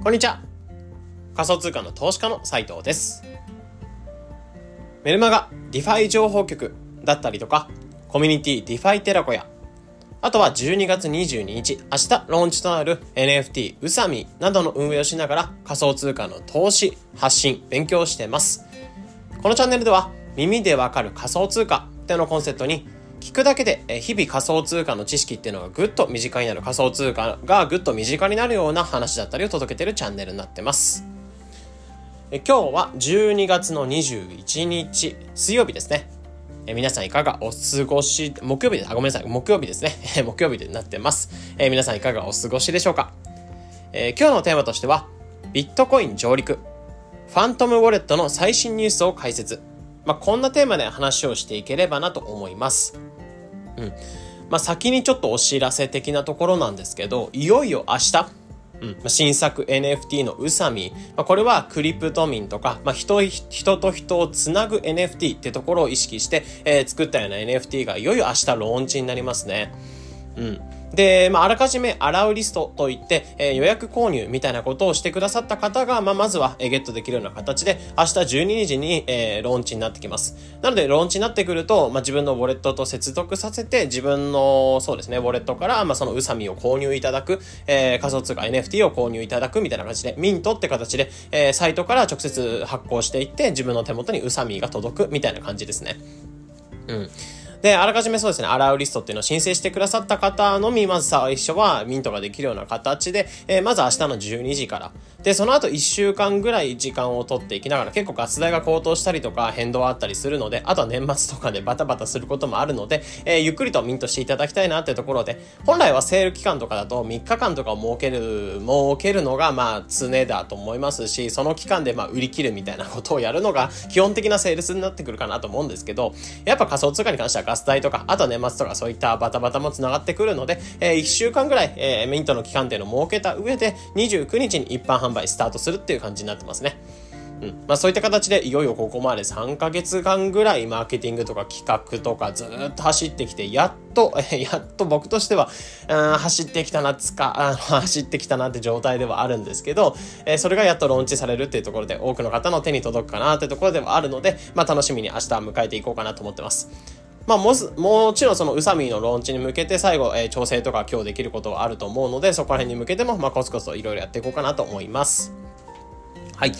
こんにちは。仮想通貨の投資家の斉藤です。メルマガ DeFi 情報局だったりとか、コミュニティ DeFi テラコや、あとは12月22日、明日ローンチとなる NFT うさみなどの運営をしながら仮想通貨の投資、発信、勉強してます。このチャンネルでは耳でわかる仮想通貨ってのコンセプトに聞くだけで日々仮想通貨の知識っていうのがぐっと身近になる仮想通貨がぐっと身近になるような話だったりを届けてるチャンネルになってます。今日は12月の21日水曜日ですね。え皆さんいかがお過ごし、木曜日で。あ、ごめんなさい。木曜日ですね。木曜日でなってます。え皆さんいかがお過ごしでしょうか、え今日のテーマとしては、ビットコイン上陸、ファントムウォレットの最新ニュースを解説。まあ、こんなテーマで話をしていければなと思います。うん。まあ、先にちょっとお知らせ的なところなんですけど、いよいよ明日、うん、新作 NFT のうさみ、まあ、これはクリプトミンとか、まあ人、人と人をつなぐ NFT ってところを意識して、えー、作ったような NFT がいよいよ明日ローンチになりますね。うん。で、まあ、あらかじめ洗うリストといって、えー、予約購入みたいなことをしてくださった方が、まあ、まずは、えー、ゲットできるような形で、明日12時に、えー、ローンチになってきます。なので、ローンチになってくると、まあ、自分のウォレットと接続させて、自分の、そうですね、ウォレットから、まあ、そのうさみを購入いただく、えー、仮想通貨 NFT を購入いただくみたいな感じで、ミントって形で、えー、サイトから直接発行していって、自分の手元にうさみが届くみたいな感じですね。うん。で、あらかじめそうですね、洗うリストっていうのを申請してくださった方のみ、まず最初はミントができるような形で、えー、まず明日の12時から。で、その後1週間ぐらい時間を取っていきながら、結構ガス代が高騰したりとか変動あったりするので、あとは年末とかで バタバタすることもあるので、えー、ゆっくりとミントしていただきたいなってところで、本来はセール期間とかだと3日間とかを設ける、設けるのがまあ常だと思いますし、その期間でまあ売り切るみたいなことをやるのが基本的なセールスになってくるかなと思うんですけど、やっぱ仮想通貨に関してはガス代とか、あとは年末とかそういったバタバタも繋がってくるので、えー、1週間ぐらい、えー、ミントの期間っていうのを設けた上で、29日に一般販売スタートするっていう感じになってますね。うん。まあそういった形でいよいよここまで3ヶ月間ぐらいマーケティングとか企画とかずっと走ってきて、やっと、やっと僕としては、うん、走ってきたな、つか、あの、走ってきたなって状態ではあるんですけど、えー、それがやっとローンチされるっていうところで多くの方の手に届くかなっていうところではあるので、まあ楽しみに明日迎えていこうかなと思ってます。まあも、もちろんそのうさみのローンチに向けて最後、えー、調整とか今日できることはあると思うので、そこら辺に向けても、まあコツコツといろいろやっていこうかなと思います。はい。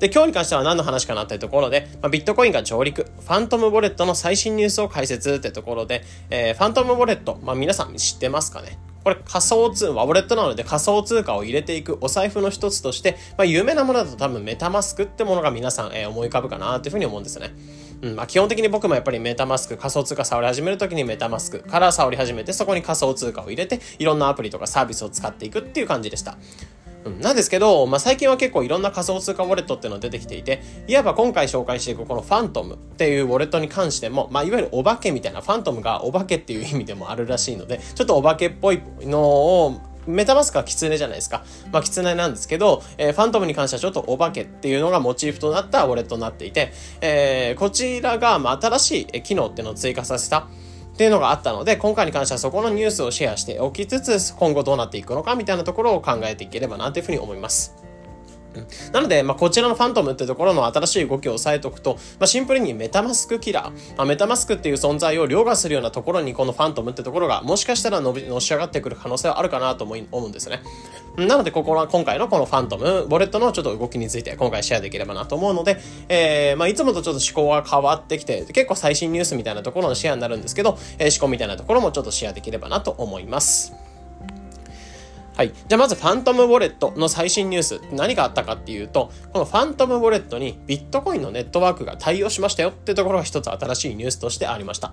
で、今日に関しては何の話かなっていうところで、まあ、ビットコインが上陸、ファントムウォレットの最新ニュースを解説ってところで、えー、ファントムウォレット、まあ皆さん知ってますかね？これ仮想通貨、ウォレットなので仮想通貨を入れていくお財布の一つとして、まあ有名なものだと多分メタマスクってものが皆さん、えー、思い浮かぶかなっていうふうに思うんですよね。うんまあ、基本的に僕もやっぱりメタマスク、仮想通貨触り始めるときにメタマスクから触り始めて、そこに仮想通貨を入れて、いろんなアプリとかサービスを使っていくっていう感じでした。うん、なんですけど、まあ、最近は結構いろんな仮想通貨ウォレットっていうのが出てきていて、いわば今回紹介していくこのファントムっていうウォレットに関しても、まあ、いわゆるお化けみたいな、ファントムがお化けっていう意味でもあるらしいので、ちょっとお化けっぽいのをメタマスクはキツネじゃないですか。まあ、キツネなんですけど、えー、ファントムに関してはちょっとお化けっていうのがモチーフとなったウォレットになっていて、えー、こちらが、まあ、新しい機能っていうのを追加させた。っていうのがあったので、今回に関してはそこのニュースをシェアしておきつつ、今後どうなっていくのかみたいなところを考えていければなというふうに思います。なので、まあ、こちらのファントムってところの新しい動きを押さえておくと、まあ、シンプルにメタマスクキラー、まあ、メタマスクっていう存在を凌駕するようなところにこのファントムってところがもしかしたらのびのし上がってくる可能性はあるかなと思うんですね。なので、ここは今回のこのファントム、ウォレットのちょっと動きについて今回シェアできればなと思うので、えー、まあ、いつもとちょっと思考が変わってきて、結構最新ニュースみたいなところのシェアになるんですけど、えー、思考みたいなところもちょっとシェアできればなと思います。はい。じゃあまずファントムウォレットの最新ニュース、何があったかっていうと、このファントムウォレットにビットコインのネットワークが対応しましたよってところが一つ新しいニュースとしてありました。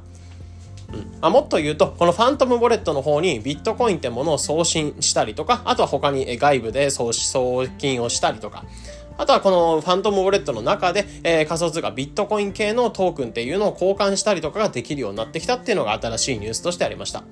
うんあ、もっと言うと、このファントムウォレットの方にビットコインってものを送信したりとか、あとは他に外部で送金をしたりとか、あとはこの Phantom ウォレットの中で、えー、仮想通貨ビットコイン系のトークンっていうのを交換したりとかができるようになってきたっていうのが新しいニュースとしてありました。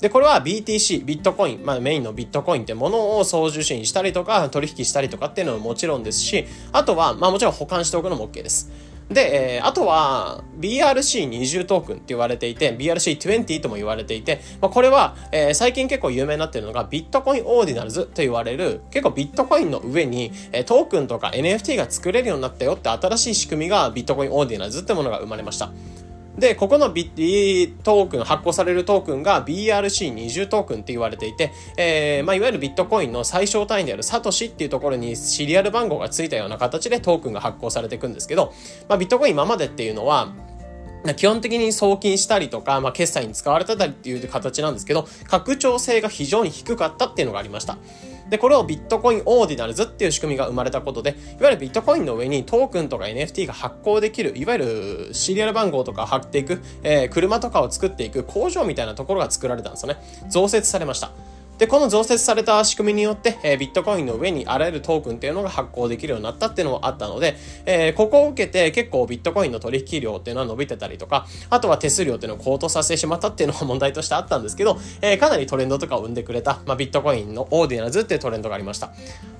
で、これは BTC、ビットコイン、まあメインのビットコインってものを送受信したりとか取引したりとかっていうのももちろんですし、あとは、まあもちろん保管しておくのも OK です。で、えー、あとは BRC20 トークンって言われていて、BRC20 とも言われていて、まあ、これは、えー、最近結構有名になってるのがビットコイン Ordinals と言われる、結構ビットコインの上に、えー、トークンとか NFT が作れるようになったよって新しい仕組みがビットコイン Ordinals ってものが生まれました。で、ここのビットトークン、発行されるトークンが BRC20 トークンって言われていて、えー、まあ、いわゆるビットコインの最小単位であるサトシっていうところにシリアル番号がついたような形でトークンが発行されていくんですけど、まあ、ビットコイン今までっていうのは、基本的に送金したりとか、まあ、決済に使われてたりっていう形なんですけど、拡張性が非常に低かったっていうのがありました。で、これをビットコインオーディナルズっていう仕組みが生まれたことで、いわゆるビットコインの上にトークンとか NFT が発行できる、いわゆるシリアル番号とか貼っていく、えー、車とかを作っていく工場みたいなところが作られたんですよね。増設されました。で、この増設された仕組みによって、え、ビットコインの上にあらゆるトークンっていうのが発行できるようになったっていうのもあったので、え、ここを受けて結構ビットコインの取引量っていうのは伸びてたりとか、あとは手数料っていうのを高騰させてしまったっていうのが問題としてあったんですけど、え、かなりトレンドとかを生んでくれた、まあ、ビットコインの Ordinals っていうトレンドがありました。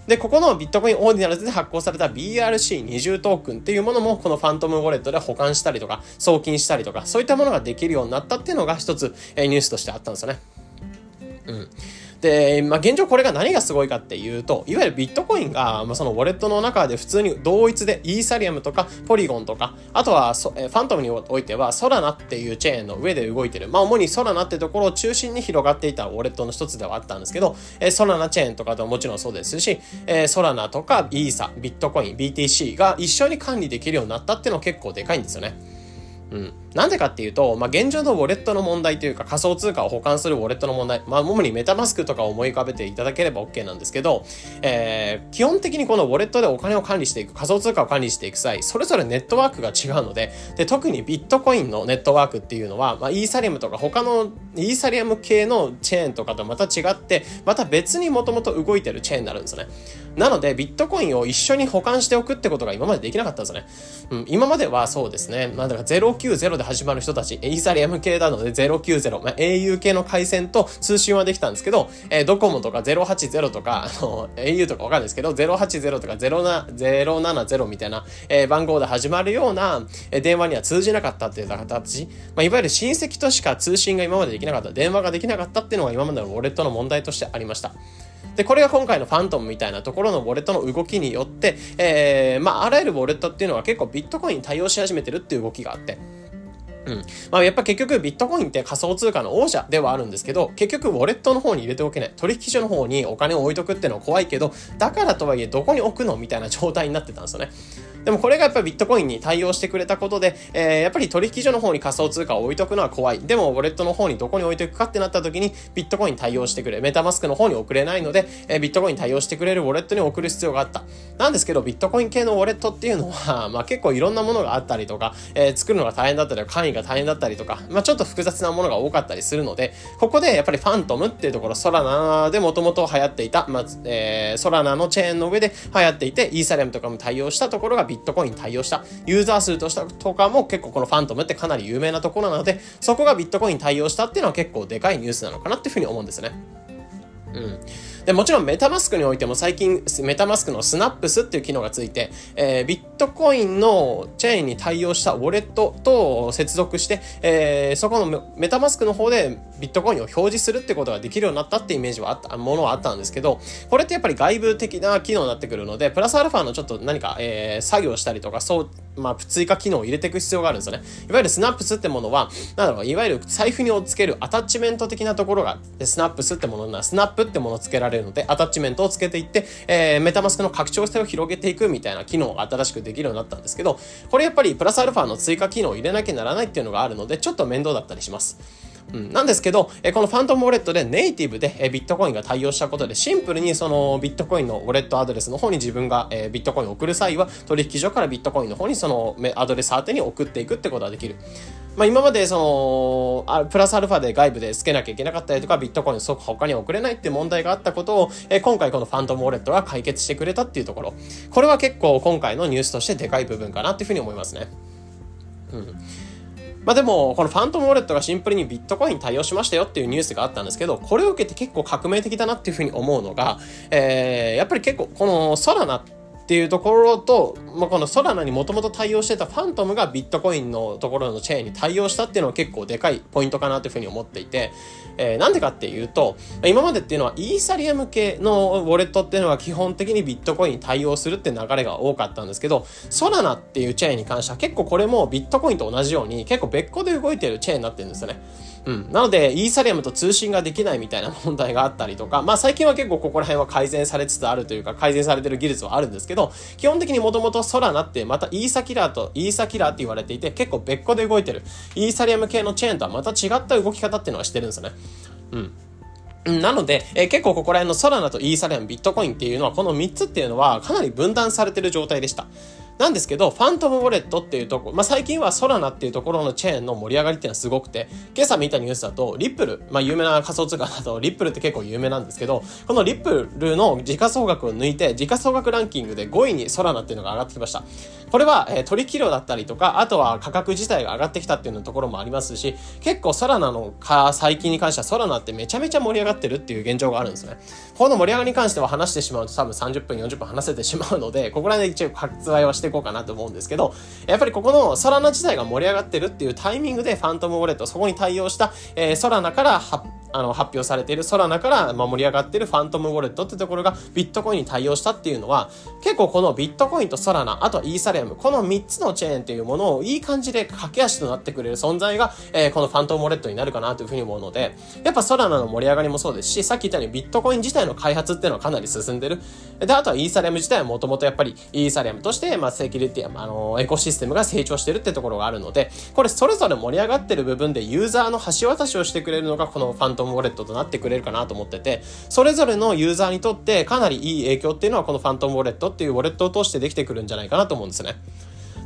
で、ここのビットコイン Ordinals で発行された BRC20 トークンっていうものも、この Phantom ウォレットで保管したりとか、送金したりとか、そういったものができるようになったっていうのが一つ、えニュースとしてあったんですよね。うん。で、まあ、現状これが何がすごいかっていうと、いわゆるビットコインが、まあ、そのウォレットの中で普通に同一で、イーサリアムとかポリゴンとか、あとはそ、えファントムにおいてはソラナっていうチェーンの上で動いてる。まあ、主にソラナってところを中心に広がっていたウォレットの一つではあったんですけど、えソラナチェーンとかでももちろんそうですし、えソラナとかイーサ、ビットコイン、BTC が一緒に管理できるようになったっていうのは結構でかいんですよね。うん。なんでかっていうと、まあ、現状のウォレットの問題というか仮想通貨を保管するウォレットの問題、まあ、主にメタマスクとかを思い浮かべていただければ OK なんですけど、えー、基本的にこのウォレットでお金を管理していく、仮想通貨を管理していく際、それぞれネットワークが違うので、で、特にビットコインのネットワークっていうのは、まあ、イーサリアムとか他のイーサリアム系のチェーンとかとまた違って、また別にもともと動いてるチェーンになるんですね。なので、ビットコインを一緒に保管しておくってことが今までできなかったんですね。うん、今まではそうですね。まあ、だから090で始まる人たち、イーサリアム系なので090、まあ、au 系の回線と通信はできたんですけど、えー、ドコモとか080とか、あの、au とかわかんないですけど、080とか070みたいな、えー、番号で始まるような、え、電話には通じなかったっていう形、まあ、いわゆる親戚としか通信が今までできなかった、電話ができなかったっていうのが今までのウォレットの問題としてありました。で、これが今回のファントムみたいなところのウォレットの動きによって、えー、まあ、あらゆるウォレットっていうのは結構ビットコインに対応し始めてるっていう動きがあって、うん。まあ、やっぱ結局ビットコインって仮想通貨の王者ではあるんですけど、結局ウォレットの方に入れておけない。取引所の方にお金を置いとくってのは怖いけど、だからとはいえどこに置くのみたいな状態になってたんですよね。でもこれがやっぱりビットコインに対応してくれたことで、えー、やっぱり取引所の方に仮想通貨を置いとくのは怖い。でも、ウォレットの方にどこに置いていくかってなった時に、ビットコイン対応してくれ。メタマスクの方に送れないので、えー、ビットコイン対応してくれるウォレットに送る必要があった。なんですけど、ビットコイン系のウォレットっていうのは、まあ結構いろんなものがあったりとか、えー、作るのが大変だったりとか、簡易が大変だったりとか、まあちょっと複雑なものが多かったりするので、ここでやっぱりファントムっていうところ、ソラナでもともと流行っていた、まあ、えー、ソラナのチェーンの上で流行っていて、イーサレムとかも対応したところがビットコイン対応した。ユーザー数としたとかも結構このファントムってかなり有名なところなので、そこがビットコイン対応したっていうのは結構でかいニュースなのかなっていうふうに思うんですね。うん。で、もちろんメタマスクにおいても最近メタマスクのスナップスっていう機能がついて、えー、ビットコインのチェーンに対応したウォレットと接続して、えー、そこのメタマスクの方でビットコインを表示するってことができるようになったってイメージはあった、ものはあったんですけど、これってやっぱり外部的な機能になってくるので、プラスアルファのちょっと何か、えー、作業したりとか、そう、まあ、追加機能を入れていく必要があるんですよね。いわゆるスナップスってものは、なんだろう、いわゆる財布にをつけるアタッチメント的なところが、 Snaps ってものな、 Snap ってものをつけられるので、アタッチメントをつけていって、えー、 MetaMask の拡張性を広げていくみたいな機能が新しくできるようになったんですけど、これやっぱりプラスアルファの追加機能を入れなきゃならないっていうのがあるので、ちょっと面倒だったりします。うん、なんですけど、えこの Phantom ウォレットでネイティブで、えビットコインが対応したことでシンプルにそのビットコインのウォレットアドレスの方に自分が、えビットコインを送る際は取引所からビットコインの方にそのアドレス宛てに送っていくってことができる。まあ、今までその、プラスアルファで外部でつけなきゃいけなかったりとか、ビットコイン即他に送れないっていう問題があったことを、え今回このファントムウォレットが解決してくれたっていうところ。これは結構今回のニュースとしてでかい部分かなっていうふうに思いますね。うん。まあでも、このファントムウォレットがシンプルにビットコイン対応しましたよっていうニュースがあったんですけど、これを受けて結構革命的だなっていうふうに思うのが、えー、やっぱり結構このソラナってっていうところと、まあ、このソラナにもともと対応してたファントムがビットコインのところのチェーンに対応したっていうのは結構でかいポイントかなというふうに思っていて、えー、なんでかっていうと、今までっていうのはイーサリアム系のウォレットっていうのは基本的にビットコインに対応するって流れが多かったんですけど、ソラナっていうチェーンに関しては結構これもビットコインと同じように結構別個で動いてるチェーンになってるんですよね。うん。なので、イーサリアムと通信ができないみたいな問題があったりとか、まあ最近は結構ここら辺は改善されつつあるというか、改善されてる技術はあるんですけど、基本的にもともとソラナってまたイーサキラーとイーサキラーって言われていて、結構別個で動いてる。イーサリアム系のチェーンとはまた違った動き方っていうのはしてるんですよね。うん。なので、えー、結構ここら辺のソラナとイーサリアム、ビットコインっていうのは、この3つっていうのはかなり分断されてる状態でした。なんですけど、ファントムウォレットっていうとこ、まあ、最近はソラナっていうところのチェーンの盛り上がりっていうのはすごくて、今朝見たニュースだと、リップル、まあ、有名な仮想通貨だと、リップルって結構有名なんですけど、このリップルの時価総額を抜いて、時価総額ランキングで5位にソラナっていうのが上がってきました。これは、えー、取引量だったりとか、あとは価格自体が上がってきたっていうところもありますし、結構ソラナのか、最近に関してはソラナってめちゃめちゃ盛り上がってるっていう現状があるんですね。この盛り上がりに関しては話してしまうと多分30分、40分話せてしまうので、ここら辺で一応割愛はしていこうかなと思うんですけど、やっぱりここのソラナ自体が盛り上がってるっていうタイミングでファントムウォレット、そこに対応した、えー、ソラナからあの、発表されているソラナから盛り上がっているファントムウォレットってところがビットコインに対応したっていうのは、結構このビットコインとソラナ、あとはイーサリアム、この3つのチェーンっていうものをいい感じで駆け足となってくれる存在が、えー、このファントムウォレットになるかなというふうに思うので、やっぱソラナの盛り上がりもそうですし、さっき言ったようにビットコイン自体の開発っていうのはかなり進んでる。で、あとはイーサリアム自体はもともとやっぱりイーサリアムとして、まあ、セキュリティ、あの、エコシステムが成長してるってところがあるので、これそれぞれ盛り上がってる部分でユーザーの橋渡しをしてくれるのがこのファントムウォレットとなってくれるかなと思ってて、それぞれのユーザーにとってかなりいい影響っていうのはこのファントムウォレットっていうウォレットを通してできてくるんじゃないかなと思うんですね。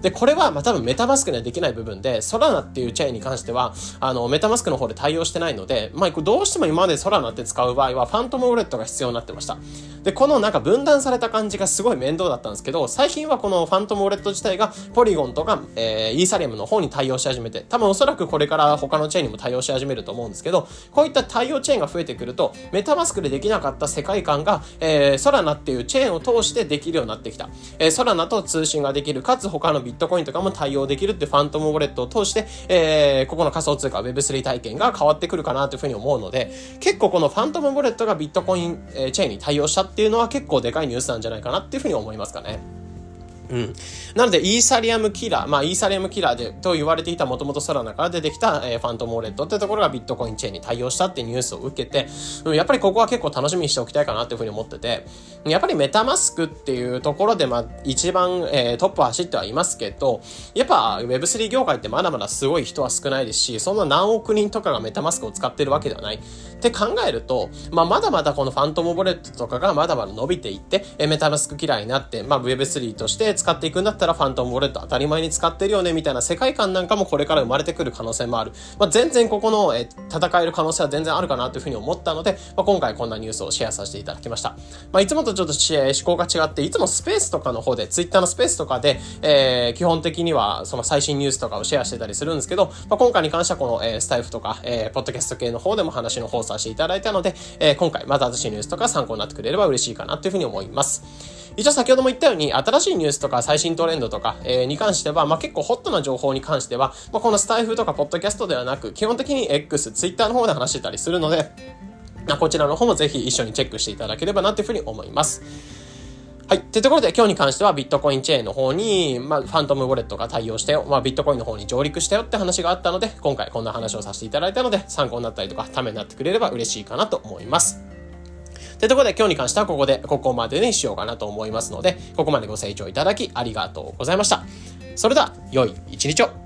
で、これは、まあ、多分メタマスクにはできない部分で、ソラナっていうチェーンに関しては、あの、メタマスクの方で対応してないので、まあ、どうしても今までソラナって使う場合は、ファントムウォレットが必要になってました。で、このなんか分断された感じがすごい面倒だったんですけど、最近はこのファントムウォレット自体が、ポリゴンとか、えー、イーサリアムの方に対応し始めて、多分おそらくこれから他のチェーンにも対応し始めると思うんですけど、こういった対応チェーンが増えてくると、メタマスクでできなかった世界観が、えー、ソラナっていうチェーンを通してできるようになってきた。えー、ソラナと通信ができる、かつ他のビッットコインとかも対応できるってファントムウォレットを通して、えー、ここの仮想通貨 Web3 体験が変わってくるかなというふうに思うので、結構このファントムウォレットがビットコイン、え、チェーンに対応したっていうのは結構でかいニュースなんじゃないかなっていうふうに思いますかね。うん。なので、イーサリアムキラー、まあ、イーサリアムキラーで、と言われていたもともとソラナから出てきた、えー、ファントムウォレットってところがビットコインチェーンに対応したってニュースを受けて、うん、やっぱりここは結構楽しみにしておきたいかなっていうふうに思ってて、やっぱりメタマスクっていうところで、まあ、一番、えー、トップ走ってはいますけど、やっぱ Web3 業界ってまだまだすごい人は少ないですし、そんな何億人とかがメタマスクを使ってるわけではない。って考えると、まあ、まだまだこのファントムウォレットとかがまだまだ伸びていって、えメタマスク嫌いになって、まあ、Web3 として使っていくんだったらファントムウォレット当たり前に使ってるよねみたいな世界観なんかもこれから生まれてくる可能性もある。まあ、全然ここの、え戦える可能性は全然あるかなというふうに思ったので、まあ、今回こんなニュースをシェアさせていただきました。まあ、いつもとちょっと思考が違って、いつもスペースとかの方で、ツイッターのスペースとかで、えー、基本的にはその最新ニュースとかをシェアしてたりするんですけど、まあ、今回に関してはこの、えー、スタイフとか、えー、ポッドキャスト系の方でも話の方させていただいたので、えー、今回また新しいニュースとか参考になってくれれば嬉しいかなというふうに思います。一応先ほども言ったように、新しいニュースとか最新トレンドとか、えー、に関しては、まあ、結構ホットな情報に関しては、まあ、このスタイフとかポッドキャストではなく、基本的に X、Twitter の方で話してたりするので、こちらの方もぜひ一緒にチェックしていただければなというふうに思います。はい。というところで今日に関してはビットコインチェーンの方に、まあ、ファントムウォレットが対応したよ。まあ、ビットコインの方に上陸したよって話があったので、今回こんな話をさせていただいたので、参考になったりとか、ためになってくれれば嬉しいかなと思います。というところで今日に関してはここで、ここまでにしようかなと思いますので、ここまでご清聴いただきありがとうございました。それでは、良い一日を。